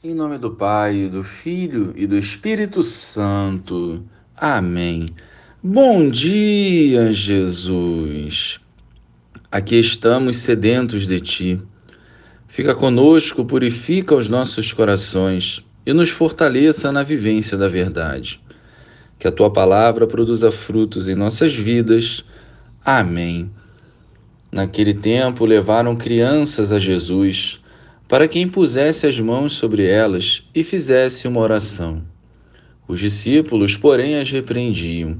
Em nome do Pai, do Filho e do Espírito Santo. Amém. Bom dia, Jesus. Aqui estamos sedentos de Ti. Fica conosco, purifica os nossos corações e nos fortaleça na vivência da verdade. Que a Tua palavra produza frutos em nossas vidas. Amém. Naquele tempo levaram crianças a Jesus para que impusesse as mãos sobre elas e fizesse uma oração. Os discípulos, porém, as repreendiam.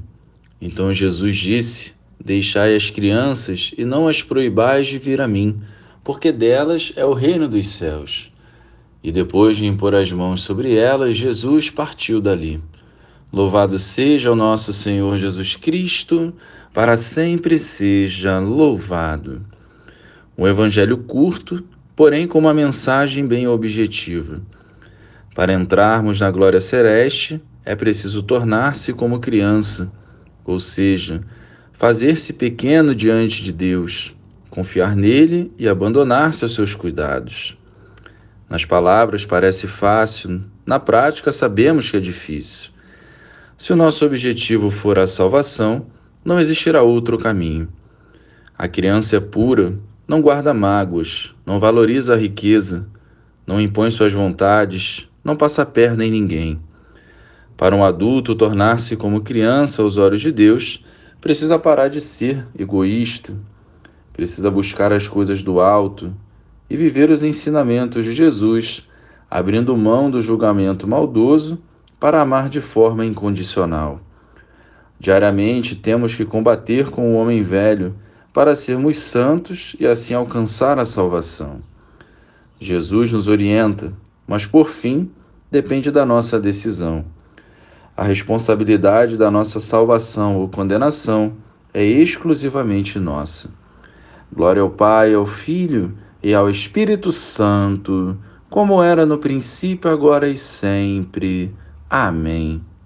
Então Jesus disse: Deixai as crianças e não as proibais de vir a mim, porque delas é o reino dos céus. E depois de impor as mãos sobre elas, Jesus partiu dali. Louvado seja o nosso Senhor Jesus Cristo, para sempre seja louvado. Um evangelho curto porém com uma mensagem bem objetiva. Para entrarmos na glória celeste, é preciso tornar-se como criança, ou seja, fazer-se pequeno diante de Deus, confiar nele e abandonar-se aos seus cuidados. Nas palavras parece fácil, na prática sabemos que é difícil. Se o nosso objetivo for a salvação, não existirá outro caminho. A criança é pura não guarda mágoas, não valoriza a riqueza, não impõe suas vontades, não passa perna em ninguém. Para um adulto tornar-se como criança aos olhos de Deus, precisa parar de ser egoísta, precisa buscar as coisas do alto e viver os ensinamentos de Jesus, abrindo mão do julgamento maldoso para amar de forma incondicional. Diariamente temos que combater com o homem velho para sermos santos e assim alcançar a salvação. Jesus nos orienta, mas por fim depende da nossa decisão. A responsabilidade da nossa salvação ou condenação é exclusivamente nossa. Glória ao Pai, ao Filho e ao Espírito Santo, como era no princípio, agora e sempre. Amém.